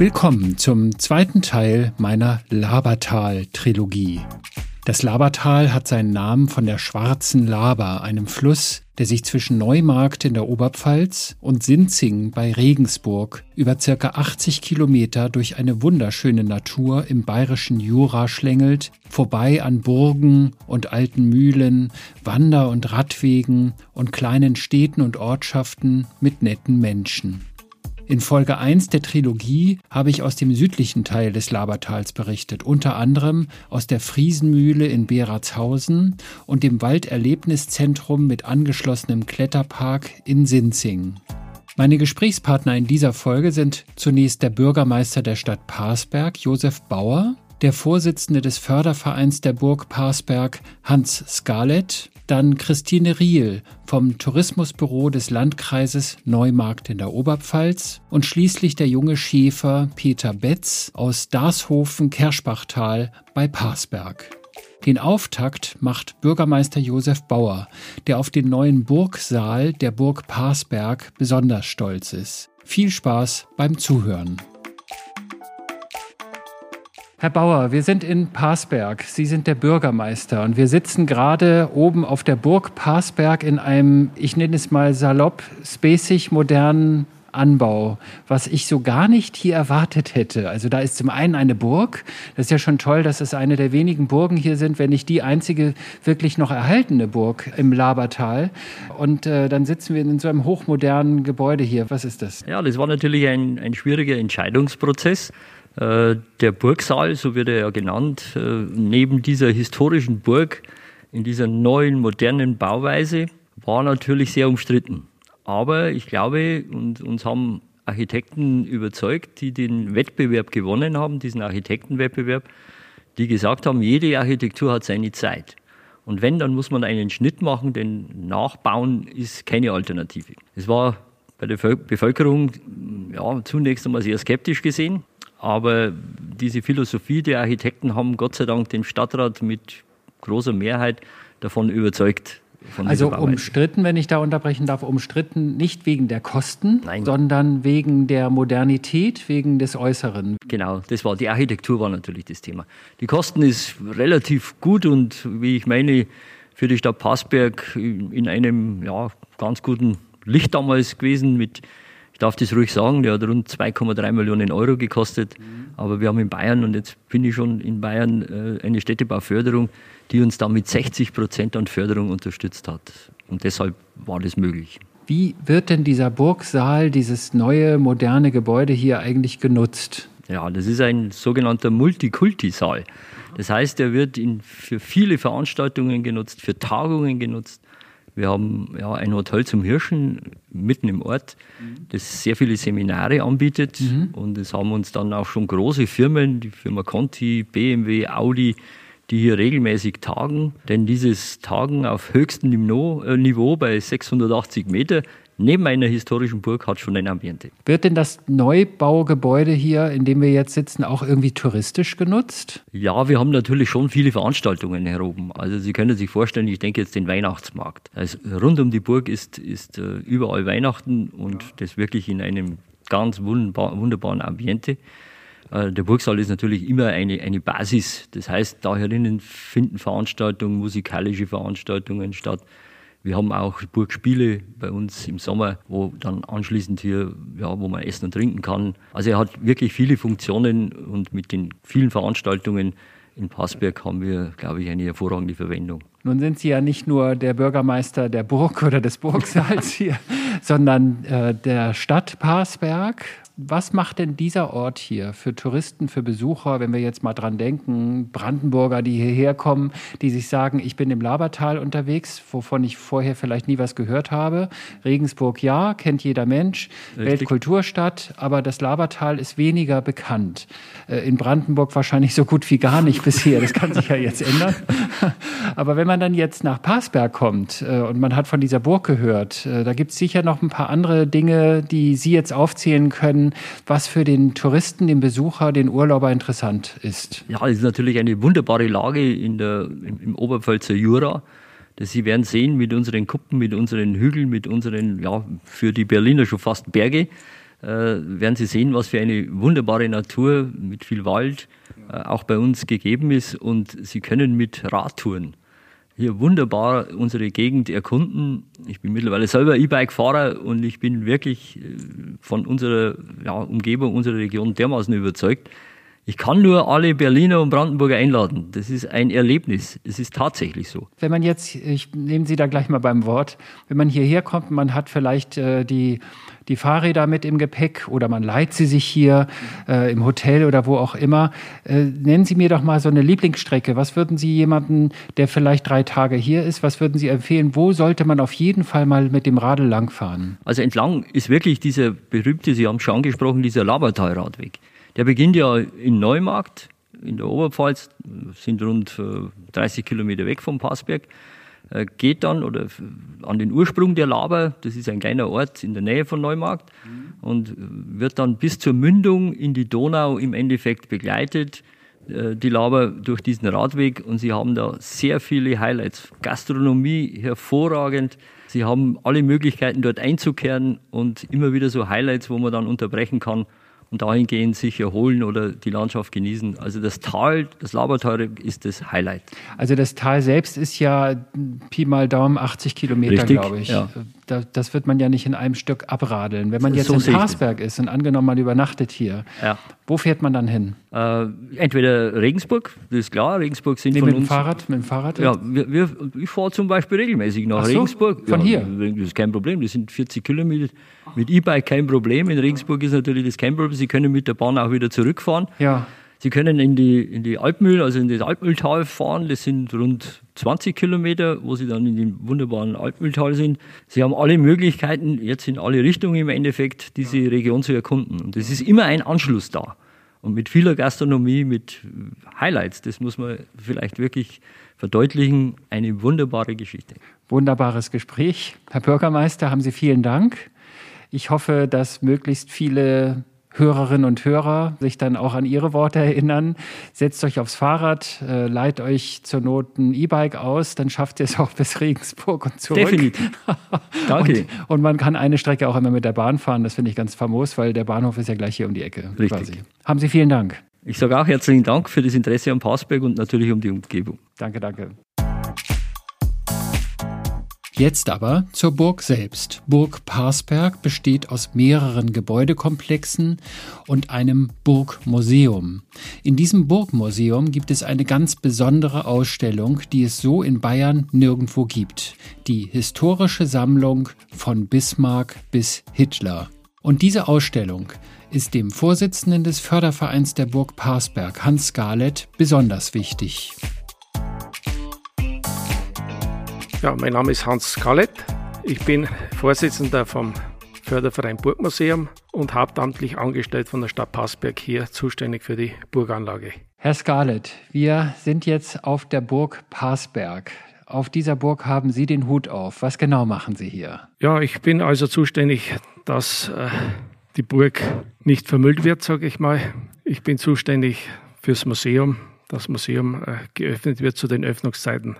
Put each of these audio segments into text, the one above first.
Willkommen zum zweiten Teil meiner Labertal-Trilogie. Das Labertal hat seinen Namen von der Schwarzen Laber, einem Fluss, der sich zwischen Neumarkt in der Oberpfalz und Sinzing bei Regensburg über circa 80 Kilometer durch eine wunderschöne Natur im bayerischen Jura schlängelt, vorbei an Burgen und alten Mühlen, Wander- und Radwegen und kleinen Städten und Ortschaften mit netten Menschen. In Folge 1 der Trilogie habe ich aus dem südlichen Teil des Labertals berichtet, unter anderem aus der Friesenmühle in Beratshausen und dem Walderlebniszentrum mit angeschlossenem Kletterpark in Sinzing. Meine Gesprächspartner in dieser Folge sind zunächst der Bürgermeister der Stadt Parsberg, Josef Bauer, der Vorsitzende des Fördervereins der Burg Parsberg, Hans Scarlett, dann Christine Riel vom Tourismusbüro des Landkreises Neumarkt in der Oberpfalz und schließlich der junge Schäfer Peter Betz aus Darshofen-Kerschbachtal bei Parsberg. Den Auftakt macht Bürgermeister Josef Bauer, der auf den neuen Burgsaal der Burg Parsberg besonders stolz ist. Viel Spaß beim Zuhören. Herr Bauer, wir sind in Parsberg. Sie sind der Bürgermeister und wir sitzen gerade oben auf der Burg Parsberg in einem, ich nenne es mal salopp, spacig modernen Anbau, was ich so gar nicht hier erwartet hätte. Also da ist zum einen eine Burg. Das ist ja schon toll, dass es eine der wenigen Burgen hier sind, wenn nicht die einzige wirklich noch erhaltene Burg im Labertal. Und äh, dann sitzen wir in so einem hochmodernen Gebäude hier. Was ist das? Ja, das war natürlich ein, ein schwieriger Entscheidungsprozess. Äh, der Burgsaal, so wird er ja genannt, äh, neben dieser historischen Burg in dieser neuen, modernen Bauweise, war natürlich sehr umstritten. Aber ich glaube, und uns haben Architekten überzeugt, die den Wettbewerb gewonnen haben, diesen Architektenwettbewerb, die gesagt haben, jede Architektur hat seine Zeit. Und wenn, dann muss man einen Schnitt machen, denn Nachbauen ist keine Alternative. Es war bei der Bevölkerung ja, zunächst einmal sehr skeptisch gesehen. Aber diese Philosophie der Architekten haben Gott sei Dank den Stadtrat mit großer Mehrheit davon überzeugt. Von also umstritten, wenn ich da unterbrechen darf, umstritten nicht wegen der Kosten, Nein. sondern wegen der Modernität, wegen des Äußeren. Genau, das war die Architektur war natürlich das Thema. Die Kosten ist relativ gut und wie ich meine, für die Stadt Passberg in einem ja, ganz guten Licht damals gewesen mit darf das ruhig sagen, der hat rund 2,3 Millionen Euro gekostet. Aber wir haben in Bayern, und jetzt bin ich schon in Bayern, äh, eine Städtebauförderung, die uns da mit 60 Prozent an Förderung unterstützt hat. Und deshalb war das möglich. Wie wird denn dieser Burgsaal, dieses neue, moderne Gebäude hier eigentlich genutzt? Ja, das ist ein sogenannter Multikulti-Saal. Das heißt, er wird in, für viele Veranstaltungen genutzt, für Tagungen genutzt. Wir haben ja, ein Hotel zum Hirschen mitten im Ort, das sehr viele Seminare anbietet. Mhm. Und es haben uns dann auch schon große Firmen, die Firma Conti, BMW, Audi, die hier regelmäßig tagen. Denn dieses Tagen auf höchstem äh, Niveau bei 680 Meter neben einer historischen Burg hat schon ein Ambiente. Wird denn das Neubaugebäude hier, in dem wir jetzt sitzen, auch irgendwie touristisch genutzt? Ja, wir haben natürlich schon viele Veranstaltungen hier oben. Also Sie können sich vorstellen, ich denke jetzt den Weihnachtsmarkt. Also rund um die Burg ist, ist äh, überall Weihnachten und das wirklich in einem ganz wunderbar, wunderbaren Ambiente. Äh, der Burgsaal ist natürlich immer eine, eine Basis. Das heißt, da herinnen finden Veranstaltungen, musikalische Veranstaltungen statt. Wir haben auch Burgspiele bei uns im Sommer, wo dann anschließend hier, ja, wo man essen und trinken kann. Also er hat wirklich viele Funktionen und mit den vielen Veranstaltungen in Passberg haben wir, glaube ich, eine hervorragende Verwendung. Nun sind Sie ja nicht nur der Bürgermeister der Burg oder des Burgsaals hier, sondern äh, der Stadt Passberg was macht denn dieser Ort hier für Touristen, für Besucher, wenn wir jetzt mal dran denken, Brandenburger, die hierher kommen, die sich sagen, ich bin im Labertal unterwegs, wovon ich vorher vielleicht nie was gehört habe. Regensburg ja, kennt jeder Mensch, Richtig. Weltkulturstadt, aber das Labertal ist weniger bekannt. Äh, in Brandenburg wahrscheinlich so gut wie gar nicht bisher, das kann sich ja jetzt ändern. Aber wenn man dann jetzt nach Passberg kommt äh, und man hat von dieser Burg gehört, äh, da gibt es sicher noch ein paar andere Dinge, die Sie jetzt aufzählen können, was für den Touristen, den Besucher, den Urlauber interessant ist. Ja, es ist natürlich eine wunderbare Lage in der, im, im Oberpfälzer Jura. Sie werden sehen mit unseren Kuppen, mit unseren Hügeln, mit unseren, ja, für die Berliner schon fast Berge. äh, werden Sie sehen, was für eine wunderbare Natur mit viel Wald auch bei uns gegeben ist. Und Sie können mit Radtouren hier wunderbar unsere Gegend erkunden. Ich bin mittlerweile selber E-Bike-Fahrer und ich bin wirklich äh, von unserer ja, Umgebung, unserer Region dermaßen überzeugt. Ich kann nur alle Berliner und Brandenburger einladen. Das ist ein Erlebnis. Es ist tatsächlich so. Wenn man jetzt, ich nehme Sie da gleich mal beim Wort, wenn man hierher kommt, man hat vielleicht äh, die die Fahrräder mit im Gepäck oder man leiht sie sich hier äh, im Hotel oder wo auch immer. Äh, nennen Sie mir doch mal so eine Lieblingsstrecke. Was würden Sie jemanden, der vielleicht drei Tage hier ist, was würden Sie empfehlen? Wo sollte man auf jeden Fall mal mit dem Radl langfahren? Also entlang ist wirklich dieser berühmte, Sie haben schon angesprochen, dieser Labertal-Radweg. Der beginnt ja in Neumarkt in der Oberpfalz, sind rund 30 äh, Kilometer weg vom Passberg. Äh, geht dann oder an den Ursprung der Laber, das ist ein kleiner Ort in der Nähe von Neumarkt mhm. und wird dann bis zur Mündung in die Donau im Endeffekt begleitet, äh, die Laber durch diesen Radweg und sie haben da sehr viele Highlights. Gastronomie hervorragend. Sie haben alle Möglichkeiten dort einzukehren und immer wieder so Highlights, wo man dann unterbrechen kann und dahingehend sich erholen oder die Landschaft genießen. Also das Tal, das Labertal ist das Highlight. Also das Tal selbst ist ja Pi mal Daumen 80 Kilometer, glaube ich. Ja da, das wird man ja nicht in einem Stück abradeln. Wenn man jetzt so in Parsberg ist und angenommen, man übernachtet hier, ja. wo fährt man dann hin? Äh, entweder Regensburg, das ist klar, Regensburg sind nee, von mit uns. Dem Fahrrad, mit dem Fahrrad? Ja, wir, wir, ich fahre zum Beispiel regelmäßig nach so, Regensburg. Von ja, hier? Das ist kein Problem, das sind 40 Kilometer. Mit E-Bike kein Problem. In Regensburg ist natürlich das kein Problem. Sie können mit der Bahn auch wieder zurückfahren. Ja. Sie können in die, in die Alpmühl, also in das Alpmühltal fahren. Das sind rund 20 Kilometer, wo Sie dann in dem wunderbaren Alpmühltal sind. Sie haben alle Möglichkeiten, jetzt in alle Richtungen im Endeffekt, diese Region zu erkunden. Und es ist immer ein Anschluss da. Und mit vieler Gastronomie, mit Highlights, das muss man vielleicht wirklich verdeutlichen, eine wunderbare Geschichte. Wunderbares Gespräch. Herr Bürgermeister, haben Sie vielen Dank. Ich hoffe, dass möglichst viele Hörerinnen und Hörer sich dann auch an ihre Worte erinnern. Setzt euch aufs Fahrrad, äh, leiht euch zur Not ein E-Bike aus, dann schafft ihr es auch bis Regensburg und zurück. Definitiv. Danke. und, und, man kann eine Strecke auch immer mit der Bahn fahren. Das finde ich ganz famos, weil der Bahnhof ist ja gleich hier um die Ecke. Richtig. Quasi. Haben Sie vielen Dank. Ich sage auch herzlichen Dank für das Interesse am Passberg und natürlich um die Umgebung. Danke, danke. Jetzt aber zur Burg selbst. Burg Parsberg besteht aus mehreren Gebäudekomplexen und einem Burgmuseum. In diesem Burgmuseum gibt es eine ganz besondere Ausstellung, die es so in Bayern nirgendwo gibt. Die historische Sammlung von Bismarck bis Hitler. Und diese Ausstellung ist dem Vorsitzenden des Fördervereins der Burg Parsberg, Hans Scarlett, besonders wichtig. Ja, mein Name ist Hans Skallet. Ich bin Vorsitzender vom Förderverein Burgmuseum und hauptamtlich angestellt von der Stadt Passberg hier zuständig für die Burganlage. Herr Scarlett, wir sind jetzt auf der Burg Passberg. Auf dieser Burg haben Sie den Hut auf. Was genau machen Sie hier? Ja, ich bin also zuständig, dass äh, die Burg nicht vermüllt wird, sage ich mal. Ich bin zuständig fürs Museum. Das Museum äh, geöffnet wird zu den Öffnungszeiten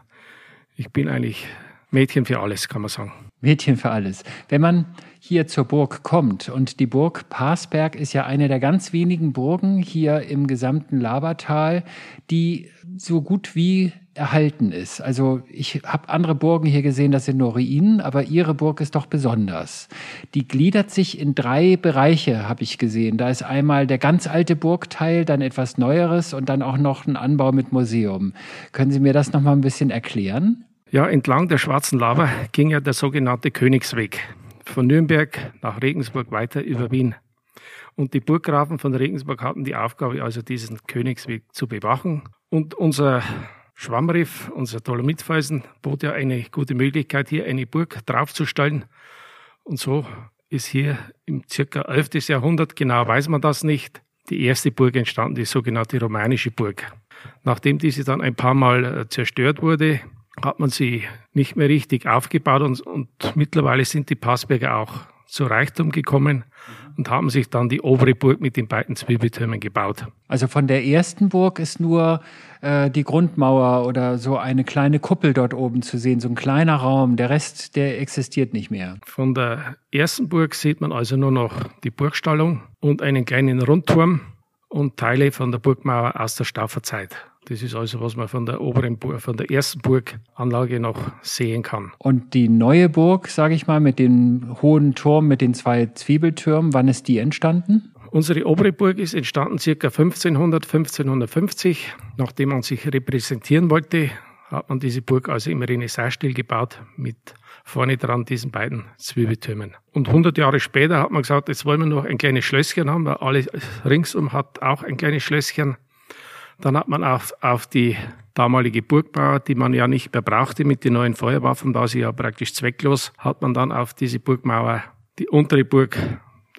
ich bin eigentlich Mädchen für alles, kann man sagen. Mädchen für alles. Wenn man hier zur Burg kommt und die Burg Parsberg ist ja eine der ganz wenigen Burgen hier im gesamten Labertal, die so gut wie erhalten ist. Also ich habe andere Burgen hier gesehen, das sind nur Ruinen, aber ihre Burg ist doch besonders. Die gliedert sich in drei Bereiche, habe ich gesehen. Da ist einmal der ganz alte Burgteil, dann etwas Neueres und dann auch noch ein Anbau mit Museum. Können Sie mir das noch mal ein bisschen erklären? Ja, entlang der Schwarzen Lava ging ja der sogenannte Königsweg von Nürnberg nach Regensburg weiter über Wien. Und die Burggrafen von Regensburg hatten die Aufgabe, also diesen Königsweg zu bewachen. Und unser Schwammriff, unser Dolomitfelsen, bot ja eine gute Möglichkeit, hier eine Burg draufzustellen. Und so ist hier im circa 11. Jahrhundert, genau weiß man das nicht, die erste Burg entstanden, die sogenannte romanische Burg. Nachdem diese dann ein paar Mal äh, zerstört wurde, hat man sie nicht mehr richtig aufgebaut und, und mittlerweile sind die Passberger auch zu Reichtum gekommen und haben sich dann die obere Burg mit den beiden Zwiebeltürmen gebaut. Also von der ersten Burg ist nur äh, die Grundmauer oder so eine kleine Kuppel dort oben zu sehen, so ein kleiner Raum. Der Rest, der existiert nicht mehr. Von der ersten Burg sieht man also nur noch die Burgstallung und einen kleinen Rundturm und Teile von der Burgmauer aus der Stauferzeit. Das ist also, was man von der oberen Burg, von der ersten Burganlage noch sehen kann. Und die neue Burg, sage ich mal, mit dem hohen Turm, mit den zwei Zwiebeltürmen, wann ist die entstanden? Unsere obere Burg ist entstanden circa 1500, 1550. Nachdem man sich repräsentieren wollte, hat man diese Burg also im Renaissance-Stil gebaut mit vorne dran diesen beiden Zwiebeltürmen. Und 100 Jahre später hat man gesagt, jetzt wollen wir noch ein kleines Schlösschen haben, weil alles ringsum hat auch ein kleines Schlösschen. Dann hat man auf, auf die damalige Burgbauer, die man ja nicht mehr brauchte mit den neuen Feuerwaffen, da sie ja praktisch zwecklos, hat man dann auf diese Burgmauer die untere Burg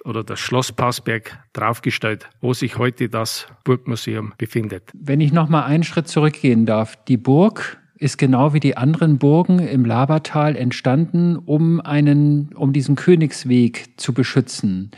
oder das Schloss Passberg draufgestellt, wo sich heute das Burgmuseum befindet. Wenn ich noch mal einen Schritt zurückgehen darf, die Burg ist genau wie die anderen Burgen im Labertal entstanden, um einen, um diesen Königsweg zu beschützen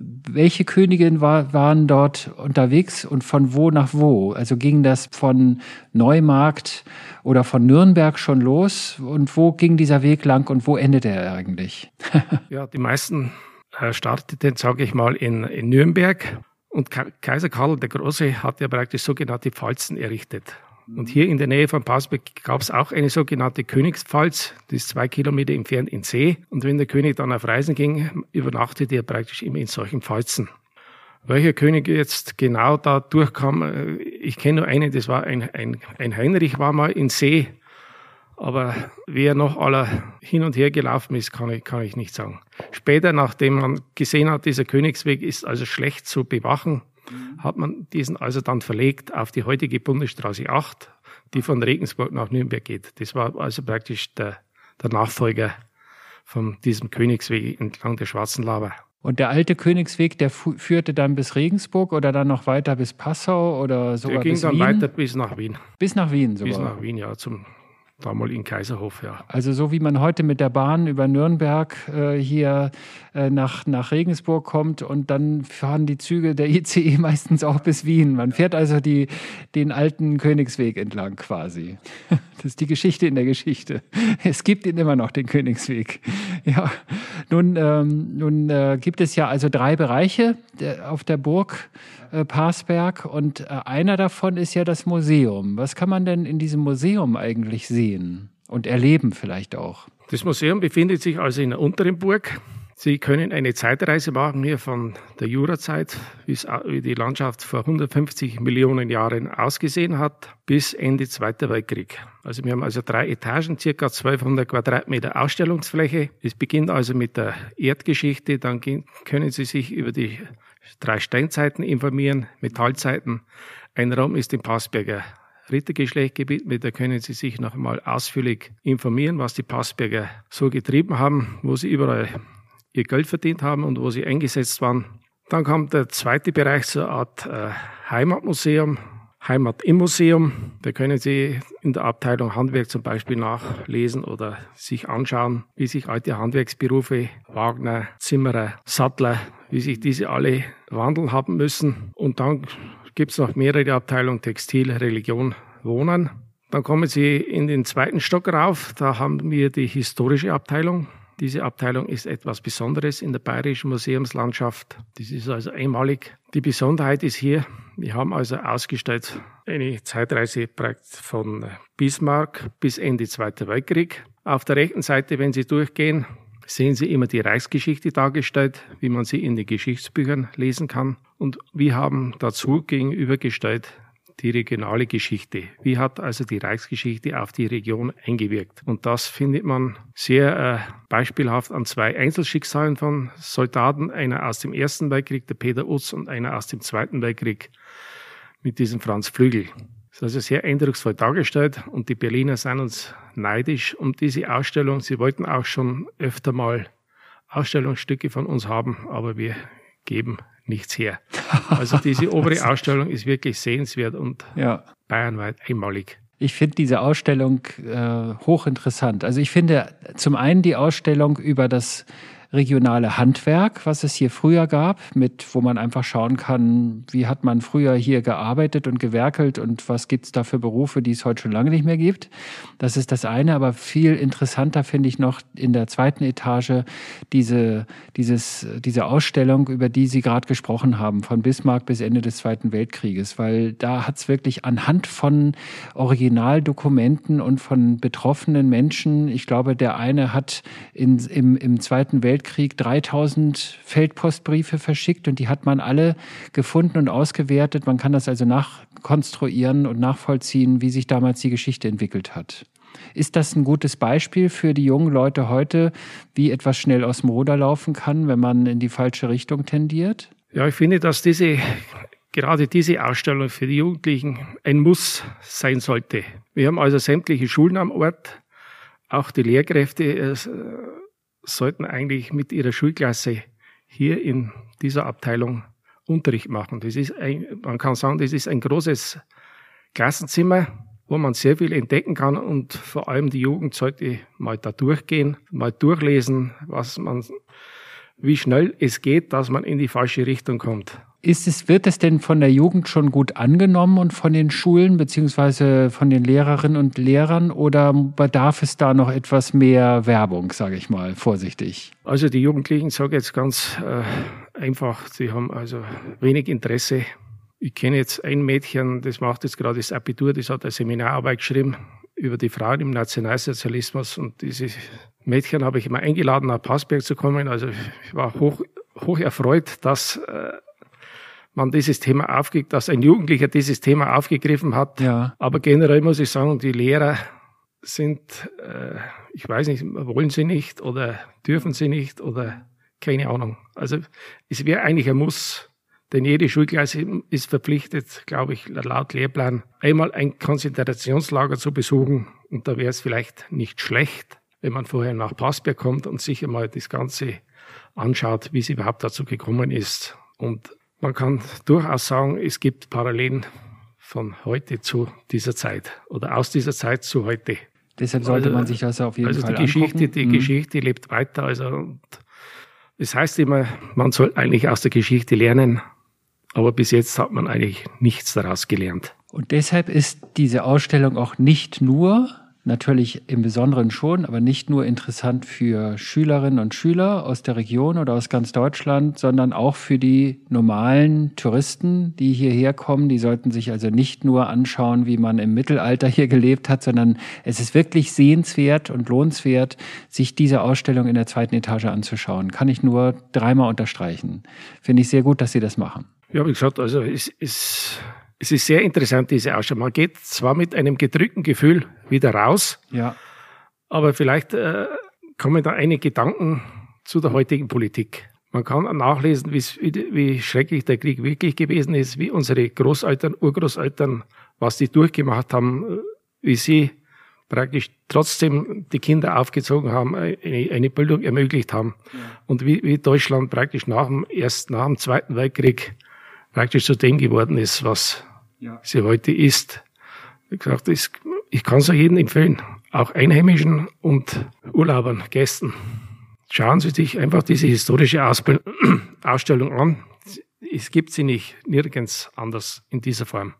welche Königin war, waren dort unterwegs und von wo nach wo? Also ging das von Neumarkt oder von Nürnberg schon los? Und wo ging dieser Weg lang und wo endete er eigentlich? ja, die meisten äh, starteten, sage ich mal, in, in Nürnberg. Und Kaiser Karl der Große hat ja praktisch sogenannte Pfalzen errichtet. Und hier in der Nähe von Passberg gab es auch eine sogenannte Königspfalz, die ist zwei Kilometer entfernt in See. Und wenn der König dann auf Reisen ging, übernachtete er praktisch immer in solchen Pfalzen. Welcher König jetzt genau da durchkam, äh, ich kenne nur einen, das war ein, ein, ein Heinrich, war mal in See. Aber wer noch aller hin und her gelaufen ist, kann ich, kann ich nicht sagen. Später, nachdem man gesehen hat, dieser Königsweg ist also schlecht zu bewachen, hat man diesen also dann verlegt auf die heutige Bundesstraße 8, die von Regensburg nach Nürnberg geht. Das war also praktisch der, der Nachfolger von diesem Königsweg entlang der Schwarzen Laber. Und der alte Königsweg, der führte dann bis Regensburg oder dann noch weiter bis Passau oder sogar bis Wien? Der ging dann weiter bis nach Wien. Bis nach Wien sogar? Bis nach Wien, ja, zum Damals in Kaiserhof, ja. Also so wie man heute mit der Bahn über Nürnberg äh, hier äh, nach, nach Regensburg kommt und dann fahren die Züge der ICE meistens auch bis Wien. Man fährt also die, den alten Königsweg entlang quasi. Das ist die Geschichte in der Geschichte. Es gibt ihn immer noch, den Königsweg. Ja, nun, ähm, nun äh, gibt es ja also drei Bereiche auf der Burg äh, Parsberg und äh, einer davon ist ja das Museum. Was kann man denn in diesem Museum eigentlich sehen und erleben vielleicht auch? Das Museum befindet sich also in der unteren Burg. Sie können eine Zeitreise machen hier von der Jurazeit, wie die Landschaft vor 150 Millionen Jahren ausgesehen hat, bis Ende Zweiter Weltkrieg. Also wir haben also drei Etagen, circa 1200 Quadratmeter Ausstellungsfläche. Es beginnt also mit der Erdgeschichte, dann können Sie sich über die drei Steinzeiten informieren, Metallzeiten. Ein Raum ist im Passberger Rittergeschlecht gewidmet. Da können Sie sich noch einmal ausführlich informieren, was die Passberger so getrieben haben, wo sie überall ihr Geld verdient haben und wo sie eingesetzt waren. Dann kommt der zweite Bereich, eine Art äh, Heimatmuseum, Heimat im Museum. Da können Sie in der Abteilung Handwerk zum Beispiel nachlesen oder sich anschauen, wie sich alte Handwerksberufe, Wagner, Zimmerer, Sattler, wie sich diese alle wandeln haben müssen. Und dann gibt es noch mehrere Abteilungen, Textil, Religion, Wohnen. Dann kommen Sie in den zweiten Stock rauf. Da haben wir die historische Abteilung. Diese Abteilung ist etwas Besonderes in der bayerischen Museumslandschaft. Das ist also einmalig. Die Besonderheit ist hier, wir haben also ausgestellt eine Zeitreise von Bismarck bis Ende Zweiter Weltkrieg. Auf der rechten Seite, wenn Sie durchgehen, sehen Sie immer die Reichsgeschichte dargestellt, wie man sie in den Geschichtsbüchern lesen kann. Und wir haben dazu gegenübergestellt die regionale Geschichte. Wie hat also die Reichsgeschichte auf die Region eingewirkt? Und das findet man sehr äh, beispielhaft an zwei Einzelschicksalen von Soldaten, einer aus dem Ersten Weltkrieg, der Peter Utz, und einer aus dem Zweiten Weltkrieg mit diesem Franz Flügel. Das ist also sehr eindrucksvoll dargestellt und die Berliner sind uns neidisch um diese Ausstellung. Sie wollten auch schon öfter mal Ausstellungsstücke von uns haben, aber wir geben nichts her. Also diese obere Ausstellung ist wirklich sehenswert und ja. bayernweit einmalig. Ich finde diese Ausstellung äh, hochinteressant. Also ich finde zum einen die Ausstellung über das regionale Handwerk, was es hier früher gab, mit wo man einfach schauen kann, wie hat man früher hier gearbeitet und gewerkelt und was gibt's da für Berufe, die es heute schon lange nicht mehr gibt. Das ist das eine, aber viel interessanter finde ich noch in der zweiten Etage diese, dieses, diese Ausstellung, über die Sie gerade gesprochen haben, von Bismarck bis Ende des Zweiten Weltkrieges, weil da hat's wirklich anhand von Originaldokumenten und von betroffenen Menschen, ich glaube, der eine hat in, im, im Zweiten Weltkrieg 3000 Feldpostbriefe verschickt und die hat man alle gefunden und ausgewertet. Man kann das also nachkonstruieren und nachvollziehen, wie sich damals die Geschichte entwickelt hat. Ist das ein gutes Beispiel für die jungen Leute heute, wie etwas schnell aus dem Ruder laufen kann, wenn man in die falsche Richtung tendiert? Ja, ich finde, dass diese gerade diese Ausstellung für die Jugendlichen ein Muss sein sollte. Wir haben also sämtliche Schulen am Ort. Auch die Lehrkräfte äh, sollten eigentlich mit ihrer Schulklasse hier in dieser Abteilung Unterricht machen. Das ist ein, man kann sagen, das ist ein großes Klassenzimmer, wo man sehr viel entdecken kann und vor allem die Jugend sollte mal da durchgehen, mal durchlesen, was man, wie schnell es geht, dass man in die falsche Richtung kommt. Ist es, wird es denn von der Jugend schon gut angenommen und von den Schulen beziehungsweise von den Lehrerinnen und Lehrern oder bedarf es da noch etwas mehr Werbung, sage ich mal, vorsichtig? Also die Jugendlichen, sage jetzt ganz äh, einfach, sie haben also wenig Interesse. Ich kenne jetzt ein Mädchen, das macht jetzt gerade das Abitur, das hat eine Seminararbeit geschrieben über die Frauen im Nationalsozialismus und dieses Mädchen habe ich immer eingeladen, nach Passberg zu kommen. Also ich war hoch, hoch erfreut, dass äh, man dieses Thema aufgegriffen, dass ein Jugendlicher dieses Thema aufgegriffen hat. Ja. Aber generell muss ich sagen, die Lehrer sind, äh, ich weiß nicht, wollen sie nicht oder dürfen sie nicht oder keine Ahnung. Also es wäre eigentlich ein Muss, denn jede Schulklasse ist verpflichtet, glaube ich, laut Lehrplan, einmal ein Konzentrationslager zu besuchen. Und da wäre es vielleicht nicht schlecht, wenn man vorher nach Passberg kommt und sich einmal das Ganze anschaut, wie es überhaupt dazu gekommen ist. Und man kann durchaus sagen, es gibt Parallelen von heute zu dieser Zeit oder aus dieser Zeit zu heute. Deshalb sollte also, man sich das auf jeden also Fall die Geschichte, angucken. Die mhm. Geschichte lebt weiter. Also es heißt immer, man soll eigentlich aus der Geschichte lernen, aber bis jetzt hat man eigentlich nichts daraus gelernt. Und deshalb ist diese Ausstellung auch nicht nur natürlich im Besonderen schon, aber nicht nur interessant für Schülerinnen und Schüler aus der Region oder aus ganz Deutschland, sondern auch für die normalen Touristen, die hierher kommen. Die sollten sich also nicht nur anschauen, wie man im Mittelalter hier gelebt hat, sondern es ist wirklich sehenswert und lohnenswert, sich diese Ausstellung in der zweiten Etage anzuschauen. Kann ich nur dreimal unterstreichen. Finde ich sehr gut, dass Sie das machen. Ja, wie gesagt, also es ist es ist sehr interessant, diese Ausstellung. Man geht zwar mit einem gedrückten Gefühl wieder raus, ja. aber vielleicht äh, kommen da einige Gedanken zu der heutigen Politik. Man kann nachlesen, wie, schrecklich der Krieg wirklich gewesen ist, wie unsere Großeltern, Urgroßeltern, was die durchgemacht haben, äh, wie sie praktisch trotzdem die Kinder aufgezogen haben, eine, eine Bildung ermöglicht haben. Ja. Und wie, wie Deutschland praktisch nach dem ersten, nach dem Zweiten Weltkrieg praktisch zu dem geworden ist, was ja. sie heute ist. Wie gesagt, ich kann es jedem empfehlen, auch Einheimischen und Urlaubern, Gästen. Schauen Sie sich einfach diese historische Ausstellung an. Es gibt sie nicht nirgends anders in dieser Form.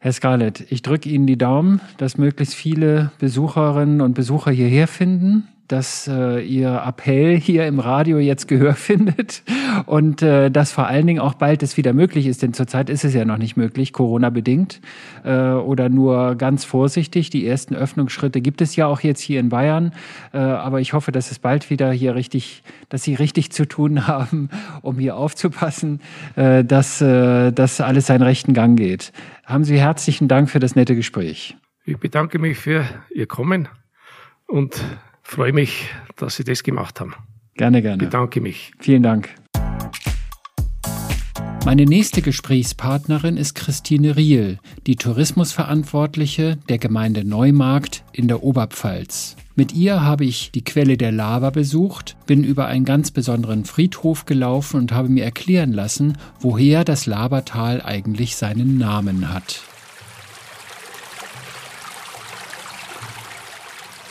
Herr Scarlett, ich drücke Ihnen die Daumen, dass möglichst viele Besucherinnen und Besucher hierher finden dass äh, Ihr Appell hier im Radio jetzt Gehör findet und äh, dass vor allen Dingen auch bald es wieder möglich ist, denn zurzeit ist es ja noch nicht möglich, Corona-bedingt äh, oder nur ganz vorsichtig. Die ersten Öffnungsschritte gibt es ja auch jetzt hier in Bayern, äh, aber ich hoffe, dass es bald wieder hier richtig, dass Sie richtig zu tun haben, um hier aufzupassen, äh, dass äh, das alles seinen rechten Gang geht. Haben Sie herzlichen Dank für das nette Gespräch. Ich bedanke mich für Ihr Kommen und freue mich, dass Sie das gemacht haben. Gerne, gerne. Bedanke mich. Vielen Dank. Meine nächste Gesprächspartnerin ist Christine Riel, die Tourismusverantwortliche der Gemeinde Neumarkt in der Oberpfalz. Mit ihr habe ich die Quelle der Lava besucht, bin über einen ganz besonderen Friedhof gelaufen und habe mir erklären lassen, woher das Labertal eigentlich seinen Namen hat.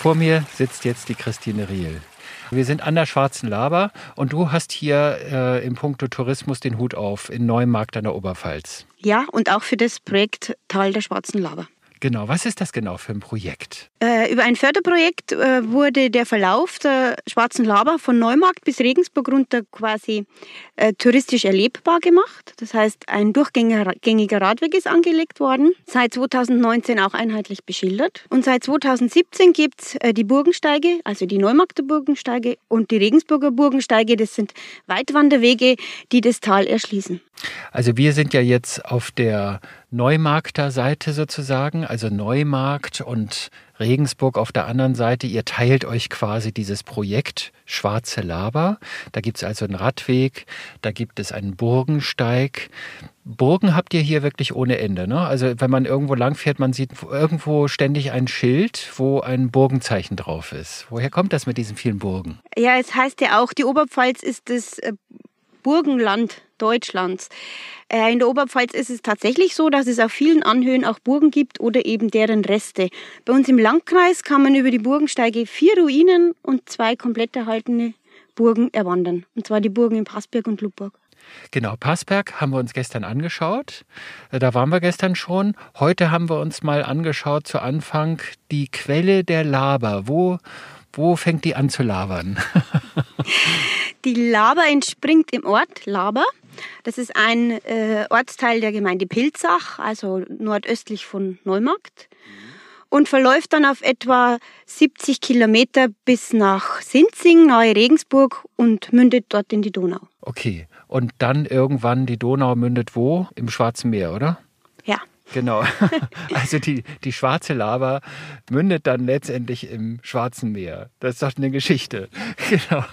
Vor mir sitzt jetzt die Christine Riel. Wir sind an der Schwarzen Laber und du hast hier äh, im Punkto Tourismus den Hut auf in Neumarkt an der Oberpfalz. Ja, und auch für das Projekt Tal der Schwarzen Laber. Genau, was ist das genau für ein Projekt? Äh, über ein Förderprojekt äh, wurde der Verlauf der Schwarzen Laber von Neumarkt bis Regensburg runter quasi äh, touristisch erlebbar gemacht. Das heißt, ein durchgängiger Radweg ist angelegt worden, seit 2019 auch einheitlich beschildert. Und seit 2017 gibt es die Burgensteige, also die Neumarkter Burgensteige und die Regensburger Burgensteige. Das sind Weitwanderwege, die das Tal erschließen. Also wir sind ja jetzt auf der Neumarkter Seite sozusagen, also Neumarkt und Regensburg auf der anderen Seite. Ihr teilt euch quasi dieses Projekt Schwarze Laber. Da gibt es also einen Radweg, da gibt es einen Burgensteig. Burgen habt ihr hier wirklich ohne Ende. Ne? Also wenn man irgendwo langfährt, man sieht irgendwo ständig ein Schild, wo ein Burgenzeichen drauf ist. Woher kommt das mit diesen vielen Burgen? Ja, es heißt ja auch, die Oberpfalz ist das äh, Burgenland Deutschlands. Äh, in der Oberpfalz ist es tatsächlich so, dass es auf vielen Anhöhen auch Burgen gibt oder eben deren Reste. Bei uns im Landkreis kann man über die Burgensteige vier Ruinen und zwei komplett erhaltene Burgen erwandern. Und zwar die Burgen in Passberg und Lubburg. Genau, Passberg haben wir uns gestern angeschaut. Äh, da waren wir gestern schon. Heute haben wir uns mal angeschaut zu Anfang die Quelle der Laber. Wo, wo fängt die an zu labern? die Laber entspringt im Ort Laber. Das ist ein äh, Ortsteil der Gemeinde Pilzach, also nordöstlich von Neumarkt. Und verläuft dann auf etwa 70 Kilometer bis nach Sinzing, nahe Regensburg und mündet dort in die Donau. Okay, und dann irgendwann die Donau mündet wo? Im Schwarzen Meer, oder? Ja. Genau. Also die, die schwarze Lava mündet dann letztendlich im Schwarzen Meer. Das ist doch eine Geschichte. Genau.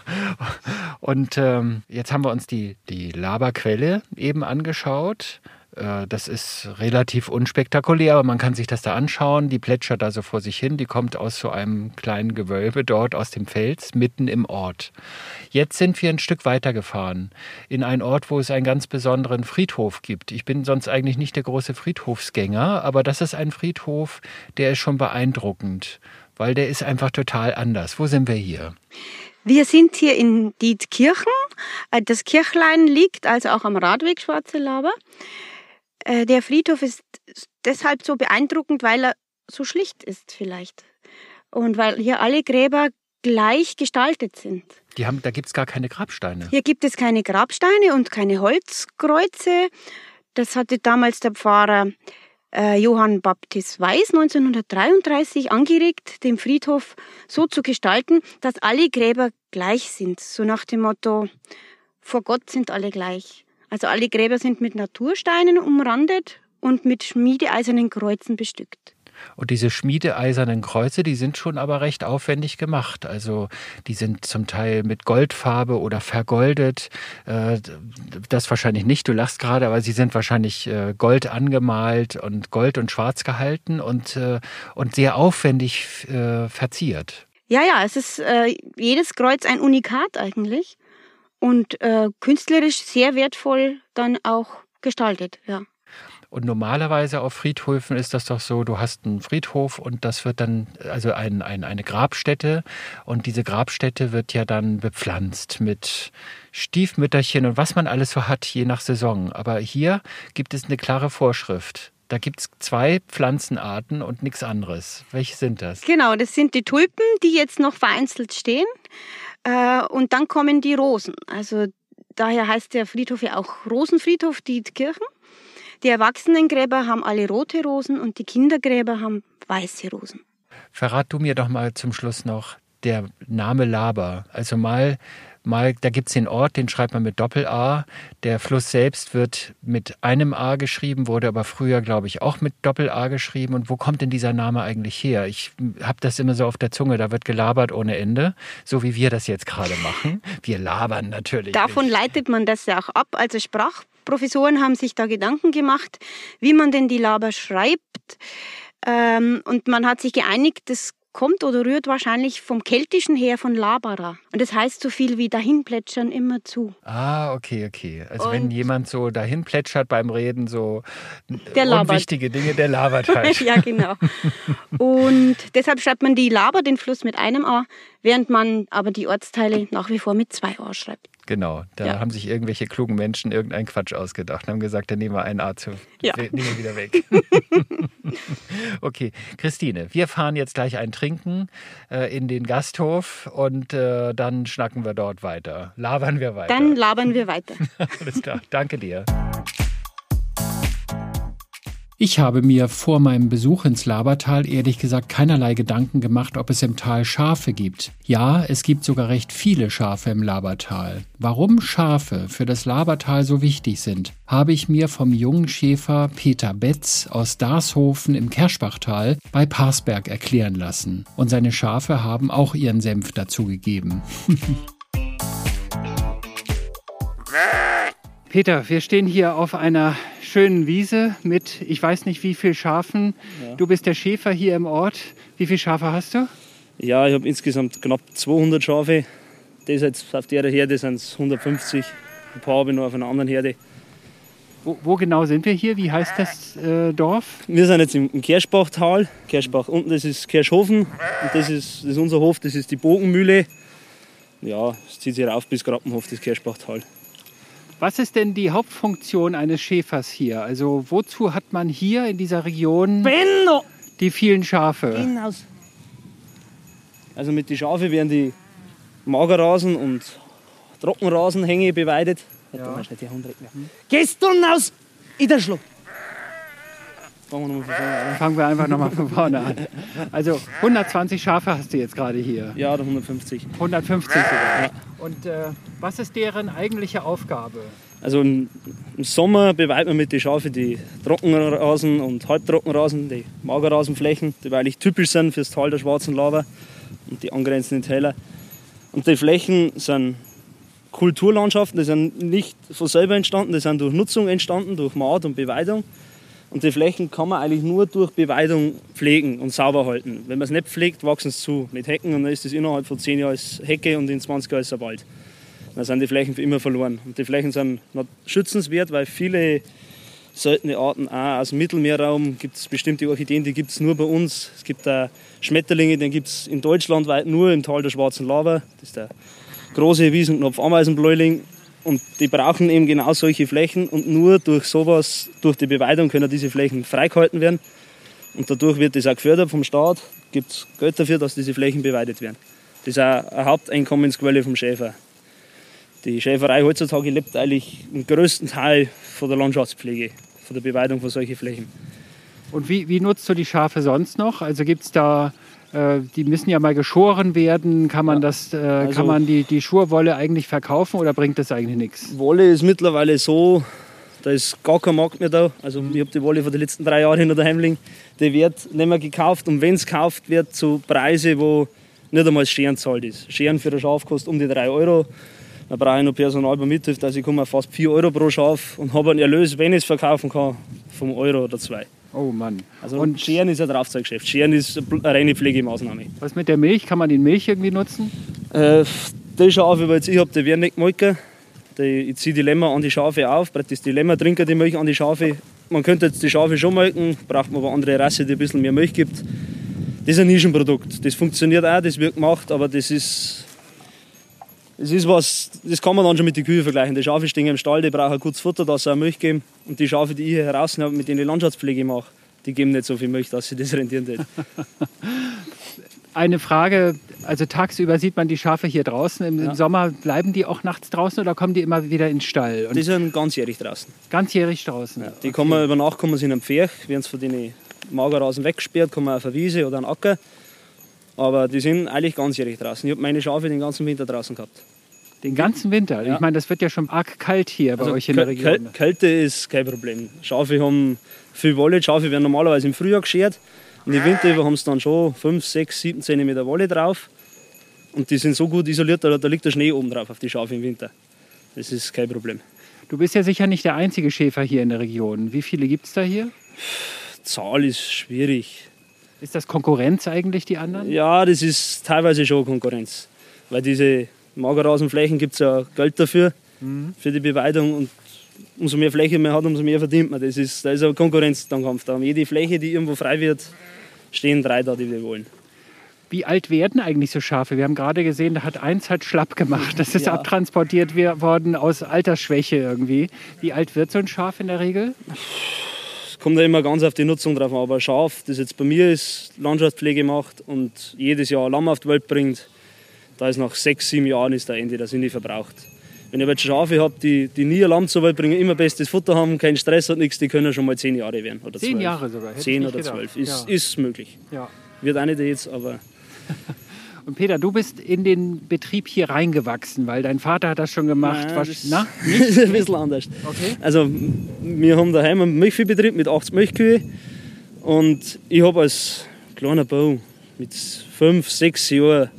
Und ähm, jetzt haben wir uns die, die Lavaquelle eben angeschaut. Äh, das ist relativ unspektakulär, aber man kann sich das da anschauen. Die plätschert da so vor sich hin. Die kommt aus so einem kleinen Gewölbe dort aus dem Fels, mitten im Ort. Jetzt sind wir ein Stück weiter gefahren, in einen Ort, wo es einen ganz besonderen Friedhof gibt. Ich bin sonst eigentlich nicht der große Friedhofsgänger, aber das ist ein Friedhof, der ist schon beeindruckend, weil der ist einfach total anders. Wo sind wir hier? Wir sind hier in Dietkirchen. Äh, das Kirchlein liegt also auch am Radweg Schwarze Laber. Äh, der Friedhof ist deshalb so beeindruckend, weil er so schlicht ist vielleicht. Und weil hier alle Gräber gleich gestaltet sind. Die haben, da gibt es gar keine Grabsteine. Hier gibt es keine Grabsteine und keine Holzkreuze. Das hatte damals der Pfarrer äh, Johann Baptist Weiß 1933 angeregt, den Friedhof so zu gestalten, dass alle Gräber gleich sind. So nach dem Motto, vor Gott sind alle gleich. Also alle Gräber sind mit Natursteinen umrandet und mit schmiedeeisernen Kreuzen bestückt. Und diese schmiedeeisernen Kreuze, die sind schon aber recht aufwendig gemacht. Also die sind zum Teil mit Goldfarbe oder vergoldet. Äh, das wahrscheinlich nicht, du lachst gerade, aber sie sind wahrscheinlich äh, Gold angemalt und Gold und Schwarz gehalten und, äh, und sehr aufwendig verziert. Ja, ja, es ist jedes Kreuz ein Unikat eigentlich und äh, künstlerisch sehr wertvoll dann auch gestaltet, ja. Und normalerweise auf Friedhöfen ist das doch so, du hast einen Friedhof und das wird dann, also ein, ein, eine Grabstätte und diese Grabstätte wird ja dann bepflanzt mit Stiefmütterchen und was man alles so hat, je nach Saison. Aber hier gibt es eine klare Vorschrift. Da gibt es zwei Pflanzenarten und nichts anderes. Welche sind das? Genau, das sind die Tulpen, die jetzt noch vereinzelt stehen. Äh, und dann kommen die Rosen. Also daher heißt der Friedhof ja auch Rosenfriedhof Dietkirchen. Die Erwachsenengräber haben alle rote Rosen und die Kindergräber haben weiße Rosen. Verrat du mir doch mal zum Schluss noch der Name Laber. Also mal Mal, da gibt es den Ort, den schreibt man mit Doppel-A. Der Fluss selbst wird mit einem A geschrieben, wurde aber früher, glaube ich, auch mit Doppel-A geschrieben. Und wo kommt denn dieser Name eigentlich her? Ich habe das immer so auf der Zunge, da wird gelabert ohne Ende, so wie wir das jetzt gerade machen. Wir labern natürlich. Davon nicht. leitet man das ja auch ab. Also Sprachprofessoren haben sich da Gedanken gemacht, wie man denn die Laber schreibt. Ähm, und man hat sich geeinigt, das kommt oder rührt wahrscheinlich vom Keltischen her von Labara. Und das heißt so viel wie dahin plätschern immer zu. Ah, okay, okay. Also Und- wenn jemand so dahin plätschert beim Reden, so unwichtige Dinge, der labert halt. ja, genau. Und deshalb schreibt man die Laber, den Fluss mit einem A, während man aber die Ortsteile nach wie vor mit zwei A schreibt. Genau, da Ja. haben sich irgendwelche klugen Menschen irgendeinen Quatsch ausgedacht und haben gesagt, dann nehmen wir ein A zu, Ja. nehmen wir wieder weg. okay, Christine, wir fahren jetzt gleich ein Trinken äh, in den Gasthof und äh, dann schnacken wir dort weiter. Labern wir weiter. Dann labern wir weiter. Alles klar, danke dir. Ich habe mir vor meinem Besuch ins Labertal ehrlich gesagt keinerlei Gedanken gemacht, ob es im Tal Schafe gibt. Ja, es gibt sogar recht viele Schafe im Labertal. Warum Schafe für das Labertal so wichtig sind, habe ich mir vom jungen Schäfer Peter Betz aus Darshofen im Kerschbachtal bei Parsberg erklären lassen. Und seine Schafe haben auch ihren Senf dazugegeben. Peter, wir stehen hier auf einer schönen Wiese mit, ich weiß nicht wie viel Schafen. Du bist der Schäfer hier im Ort. Wie viele Schafe hast du? Ja, ich habe insgesamt knapp 200 Schafe. Das jetzt auf der Herde sind es 150. Ein paar habe ich noch auf einer anderen Herde. Wo, wo genau sind wir hier? Wie heißt das äh, Dorf? Wir sind jetzt im im Kerschbachtal. Kerschbach unten, das ist Kerschhofen. Und das ist, das ist unser Hof, das ist die Bogenmühle. Ja, es zieht sich rauf bis Grappenhof, das Kerschbachtal. Was ist denn die Hauptfunktion eines Schäfers hier? Also wozu hat man hier in dieser Region Benno! die vielen Schafe? Hinaus! Also mit den Schafe werden die Magerrasen und Trockenrasenhänge beweidet. Ja. Da nicht die vorne an. Fangen wir einfach nochmal von vorne an. Also 120 Schafe hast du jetzt gerade hier. Ja, der 150. 150 sogar. Und äh, was ist deren eigentliche Aufgabe? Also im, im Sommer beweidet man mit den Schafen die Trockenrasen und Halbtrockenrasen, die Magerrasenflächen, die weil typisch sind fürs Tal der Schwarzen Lava und die angrenzenden Täler. Und die Flächen sind Kulturlandschaften, die sind nicht von selber entstanden, die sind durch Nutzung entstanden, durch Maat und Beweidung. Und die Flächen kann man eigentlich nur durch Beweidung pflegen und sauber halten. Wenn man es nicht pflegt, wachsen sie zu mit Hecken und dann ist es innerhalb von 10 Jahren Hecke und in 20 Jahren ist es Wald. Dann sind die Flächen für immer verloren. Und die Flächen sind noch schützenswert, weil viele seltene Arten auch aus dem Mittelmeerraum gibt es bestimmte Orchideen, die gibt es nur bei uns. Es gibt da Schmetterlinge, den gibt es in Deutschland weit nur im Tal der Schwarzen Lava. Das ist der große Wiesenknopf Ameisenbläuling. Und die brauchen eben genau solche Flächen und nur durch sowas, durch die Beweidung können diese Flächen freigehalten werden. Und dadurch wird das auch gefördert vom Staat, gibt es Geld dafür, dass diese Flächen beweidet werden. Das ist auch eine Haupteinkommensquelle vom Schäfer. Die Schäferei heutzutage lebt eigentlich im größten Teil von der Landschaftspflege, von der Beweidung von solchen Flächen. Und wie, wie nutzt du die Schafe sonst noch? Also gibt es da, äh, die müssen ja mal geschoren werden. Kann man, das, äh, also- kann man die, die Schurwolle eigentlich verkaufen oder bringt das eigentlich nichts? Wolle ist mittlerweile so, da ist gar kein Markt mehr da. Also ich habe die Wolle von den letzten drei Jahren noch daheim liegen. Die wird nicht mehr gekauft und wenn es gekauft wird, zu Preise, wo nicht einmal Scheren zahlt ist. Scheren für ein Schaf kostet um die 3 Euro. Dann brauche ich noch Personal bei Mithilfe, also ich komme auf fast 4 Euro pro Schaf und habe einen Erlös, wenn ich es verkaufen kann, vom Euro oder zwei. Oh Mann. Also Und Scheren ist ein Draufzeuggeschäft. Scheren ist eine reine Pflegemaßnahme. was mit der Milch? Kann man die Milch irgendwie nutzen? Äh, die Schafe, die jetzt ich habe, die werden nicht gemolken. Die, ich ziehe die Lämmer an die Schafe auf, praktisch die Lämmer trinken die Milch an die Schafe. Man könnte jetzt die Schafe schon melken, braucht man aber andere Rasse, die ein bisschen mehr Milch gibt. Das ist ein Nischenprodukt. Das funktioniert auch, das wird gemacht, aber das ist, das ist was, das kann man dann schon mit den Kühen vergleichen. Die Schafe stehen im Stall, die brauchen gutes Futter, dass sie auch Milch geben. Und die Schafe, die ich hier draußen habe, mit denen ich Landschaftspflege mache, die geben nicht so viel Milch, dass sie das rentieren wird. Eine Frage, also tagsüber sieht man die Schafe hier draußen. Im, im Ja. Sommer bleiben die auch nachts draußen oder kommen die immer wieder in den Stall? Und Die sind ganzjährig draußen. ganzjährig draußen. Ja, die kann man über Nacht man sie in einem Pferch, werden sie von den Magerrasen weggesperrt, man auf eine Wiese oder einen Acker. Aber die sind eigentlich ganzjährig draußen. Ich habe meine Schafe den ganzen Winter draußen gehabt. Den ganzen Winter. Ja. Ich meine, das wird ja schon arg kalt hier bei Also euch in der Region. Käl- Kälte ist kein Problem. Schafe haben viel Wolle. Die Schafe werden normalerweise im Frühjahr geschert. Und im Winter über haben sie dann schon 5, 6, 7 cm Wolle drauf. Und die sind so gut isoliert, da, da liegt der Schnee oben drauf auf die Schafe im Winter. Das ist kein Problem. Du bist ja sicher nicht der einzige Schäfer hier in der Region. Wie viele gibt es da hier? Die Zahl ist schwierig. Ist das Konkurrenz eigentlich, die anderen? Ja, das ist teilweise schon Konkurrenz. Weil diese Magerrasenflächen gibt es ja Geld dafür, mhm. für die Beweidung. Und umso mehr Fläche man hat, umso mehr verdient man. Das ist, da ist ein Konkurrenzkampf da. Jede Fläche, die irgendwo frei wird, stehen drei da, die wir wollen. Wie alt werden eigentlich so Schafe? Wir haben gerade gesehen, da hat eins halt schlapp gemacht. Das ist ja. abtransportiert worden aus Altersschwäche irgendwie. Wie alt wird so ein Schaf in der Regel? Es kommt ja immer ganz auf die Nutzung drauf an. Aber ein Schaf, das jetzt bei mir ist, Landschaftspflege macht und jedes Jahr Lamm auf die Welt bringt, da ist nach sechs, sieben Jahren ist der Ende, da sind die verbraucht. Wenn ich jetzt Schafe habe, die, die nie ein Lamm zur Welt bringen, immer bestes Futter haben, keinen Stress und nichts, die können schon mal zehn Jahre werden. Oder zehn 12. Jahre sogar? Hätte zehn oder zwölf. Ist, ja. ist möglich. Ja. Wird auch nicht jetzt, aber. Und Peter, du bist in den Betrieb hier reingewachsen, weil dein Vater hat das schon gemacht. Nein, Was, das na? ist ein bisschen anders. Okay. Also wir haben daheim einen Milchviehbetrieb mit 80 Milchkühe und ich habe als kleiner Bau mit fünf, sechs Jahren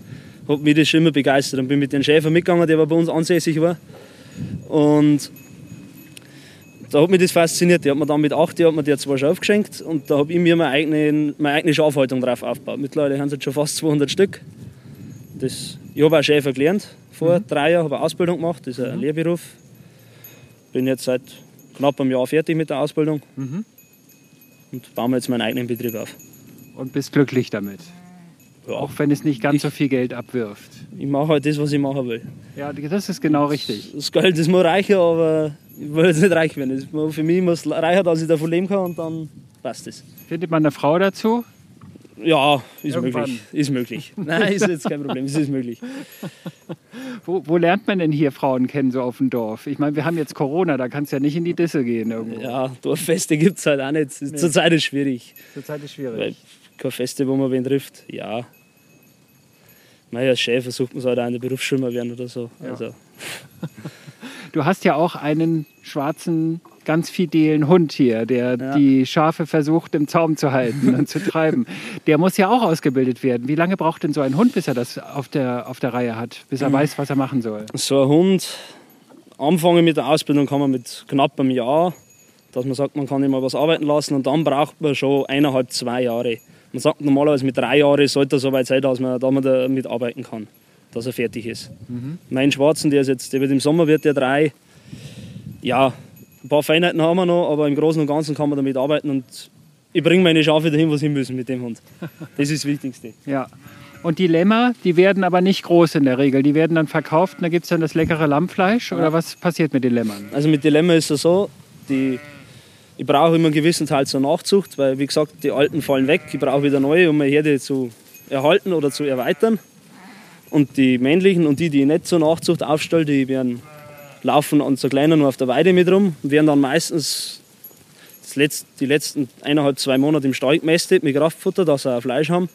hat mich das schon immer begeistert und bin mit den Schäfer mitgegangen, der bei uns ansässig war. Und da hat mich das fasziniert. Die hat mir dann mit acht Jahren die zwei Schafe geschenkt und da habe ich mir meine eigene, meine eigene Schafhaltung drauf aufgebaut. Mittlerweile haben es jetzt schon fast 200 Stück. Das, ich habe auch Schäfer gelernt. Vor mhm. drei Jahren habe ich eine Ausbildung gemacht, das ist ein mhm. Lehrberuf. Bin jetzt seit knapp einem Jahr fertig mit der Ausbildung mhm. und baue mir jetzt meinen eigenen Betrieb auf. Und bist glücklich damit? Ja. Auch wenn es nicht ganz ich, so viel Geld abwirft. Ich mache halt das, was ich machen will. Ja, das ist genau richtig. Das Geld ist mal reicher, aber ich will jetzt nicht reich werden. Für mich muss es reicher, dass ich davon leben kann und dann passt es. Findet man eine Frau dazu? Ja, ist Irgendwann. möglich. Ist möglich. Nein, ist jetzt kein Problem. Es ist möglich. Wo, wo, lernt man denn hier Frauen kennen, so auf dem Dorf? Ich meine, wir haben jetzt Corona, da kannst du ja nicht in die Disse gehen irgendwo. Ja, Dorffeste gibt es halt auch nicht. Nee. Zurzeit ist es schwierig. Zurzeit ist schwierig. Weil keine Feste, wo man wen trifft. Ja, naja, als Chef versucht man es halt auch in der Berufsschule werden oder so. Ja. Also. Du hast ja auch einen schwarzen, ganz fidelen Hund hier, der ja. die Schafe versucht im Zaum zu halten und zu treiben. Der muss ja auch ausgebildet werden. Wie lange braucht denn so ein Hund, bis er das auf der, auf der Reihe hat, bis er mhm. weiß, was er machen soll? So ein Hund, anfangen mit der Ausbildung kann man mit knapp einem Jahr, dass man sagt, man kann immer was arbeiten lassen und dann braucht man schon eineinhalb, zwei Jahre man sagt normalerweise mit drei Jahren sollte er so weit sein, dass man damit arbeiten kann, dass er fertig ist. Mhm. Mein Schwarzen, der ist jetzt, der wird im Sommer wird der drei. Ja, ein paar Feinheiten haben wir noch, aber im Großen und Ganzen kann man damit arbeiten und ich bringe meine Schafe dahin, wo sie müssen mit dem Hund. Das ist das Wichtigste. ja. Und die Lämmer, die werden aber nicht groß in der Regel. Die werden dann verkauft und da gibt es dann das leckere Lammfleisch. Oder was passiert mit den Lämmern? Also mit den Lämmern ist es so, die ich brauche immer einen gewissen Teil zur Nachzucht, weil wie gesagt, die alten fallen weg. Ich brauche wieder neue, um meine Herde zu erhalten oder zu erweitern. Und die männlichen und die, die ich nicht zur Nachzucht aufstelle, die werden laufen und so kleiner nur auf der Weide mit rum und werden dann meistens Letzt, die letzten eineinhalb, zwei Monate im Stall gemästet mit Kraftfutter, dass sie auch Fleisch haben.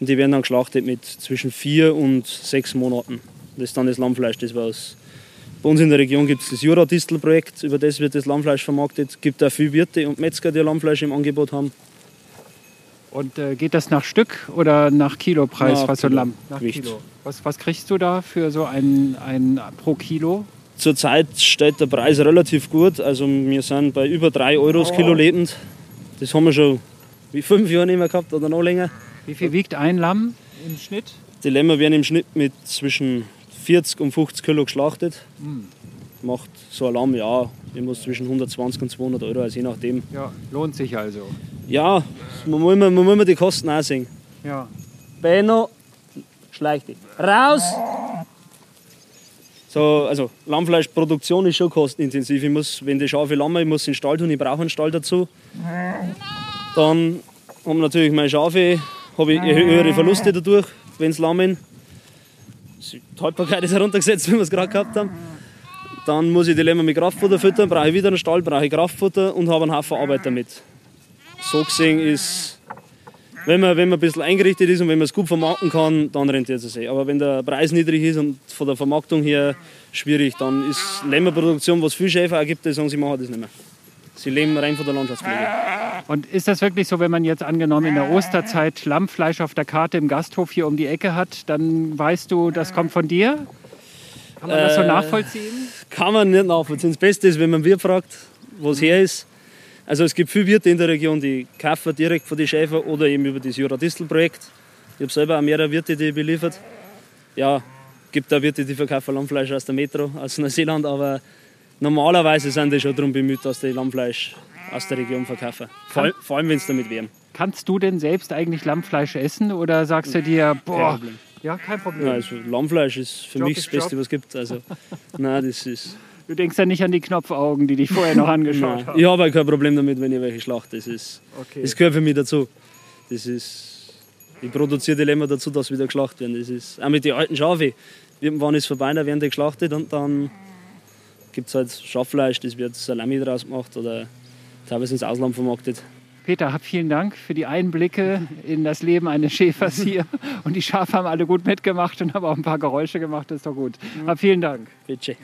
Und die werden dann geschlachtet mit zwischen vier und sechs Monaten. Das ist dann das Lammfleisch, das was bei uns in der Region gibt es das Jura-Distel-Projekt, über das wird das Lammfleisch vermarktet. Es gibt auch viele Wirte und Metzger, die Lammfleisch im Angebot haben. Und äh, geht das nach Stück oder nach Kilopreis, nach was so ein Lamm? Nach Gewicht. Kilo. Was, was kriegst du da für so ein, ein pro Kilo? Zurzeit steht der Preis relativ gut. Also wir sind bei über 3 Euro das Kilo lebend. Das haben wir schon wie fünf Jahre nicht mehr gehabt oder noch länger. Wie viel wiegt ein Lamm im Schnitt? Die Lämmer werden im Schnitt mit zwischen 40 und 50 Kilo geschlachtet. Mhm. Macht so ein Lamm, ja, immer zwischen 120 und 200 Euro, also je nachdem. Ja, lohnt sich also. Ja, man muss immer, man muss immer die Kosten auch sehen. Ja. Benno, schleich dich. Raus! So, also Lammfleischproduktion ist schon kostenintensiv. Ich muss, wenn die Schafe Lamm ich muss in den Stall tun, ich brauche einen Stall dazu. Dann haben natürlich meine Schafe, habe ich höhere Verluste dadurch, wenn es lammen die Haltbarkeit ist heruntergesetzt, wie wir es gerade gehabt haben. Dann muss ich die Lämmer mit Kraftfutter füttern, brauche ich wieder einen Stall, brauche ich Kraftfutter und habe einen Haufen Arbeit damit. So gesehen ist, wenn man, wenn man ein bisschen eingerichtet ist und wenn man es gut vermarkten kann, dann rentiert es sich. Aber wenn der Preis niedrig ist und von der Vermarktung her schwierig, dann ist Lämmerproduktion, was viele Schäfer auch gibt, die sagen, sie machen das nicht mehr. Sie leben rein von der Landschaftspflege. Und ist das wirklich so, wenn man jetzt angenommen in der Osterzeit Lammfleisch auf der Karte im Gasthof hier um die Ecke hat, dann weißt du, das kommt von dir? Kann man das so äh, nachvollziehen? Kann man nicht nachvollziehen. Das Beste ist, wenn man wir fragt, wo es her ist. Also es gibt viele Wirte in der Region, die kaufen direkt von den Schäfer oder eben über das Jura-Distel-Projekt. Ich habe selber auch mehrere Wirte, die ich beliefert. Ja, gibt auch Wirte, die verkaufen Lammfleisch aus der Metro, aus Neuseeland, aber normalerweise sind die schon darum bemüht, dass die Lammfleisch aus der Region verkaufen. Vor, vor allem, wenn es damit wärmt. Kannst du denn selbst eigentlich Lammfleisch essen oder sagst du dir, boah, kein ja, kein Problem. Ja, also Lammfleisch ist für Job mich das Beste, Job. was es gibt. Also, nein, das ist Du denkst ja nicht an die Knopfaugen, die dich vorher noch angeschaut haben. Ich habe halt kein Problem damit, wenn ich welche schlachte. Das, ist, okay. das gehört für mich dazu. Das ist, ich produziere die Lämmer dazu, dass wieder geschlachtet werden. Das ist, auch mit den alten Schafe. Irgendwann ist es vorbei, dann werden die geschlachtet und dann gibt es halt Schaffleisch, das wird Salami draus gemacht oder teilweise ins Ausland vermarktet. Peter, hab vielen Dank für die Einblicke in das Leben eines Schäfers hier. Und die Schafe haben alle gut mitgemacht und haben auch ein paar Geräusche gemacht. Das ist doch gut. Hab vielen Dank. Bitte.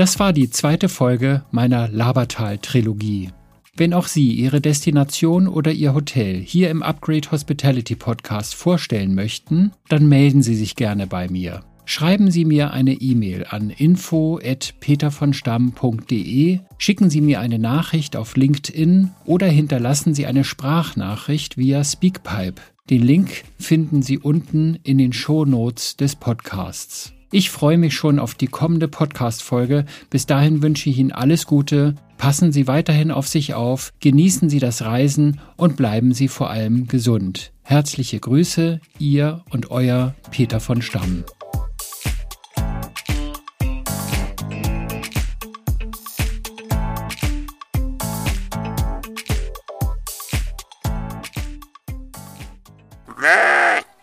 Das war die zweite Folge meiner Labertal-Trilogie. Wenn auch Sie Ihre Destination oder Ihr Hotel hier im Upgrade Hospitality Podcast vorstellen möchten, dann melden Sie sich gerne bei mir. Schreiben Sie mir eine E-Mail an info@petervonstamm.de, schicken Sie mir eine Nachricht auf LinkedIn oder hinterlassen Sie eine Sprachnachricht via Speakpipe. Den Link finden Sie unten in den Shownotes des Podcasts. Ich freue mich schon auf die kommende Podcast-Folge. Bis dahin wünsche ich Ihnen alles Gute. Passen Sie weiterhin auf sich auf, genießen Sie das Reisen und bleiben Sie vor allem gesund. Herzliche Grüße, Ihr und Euer Peter von Stamm.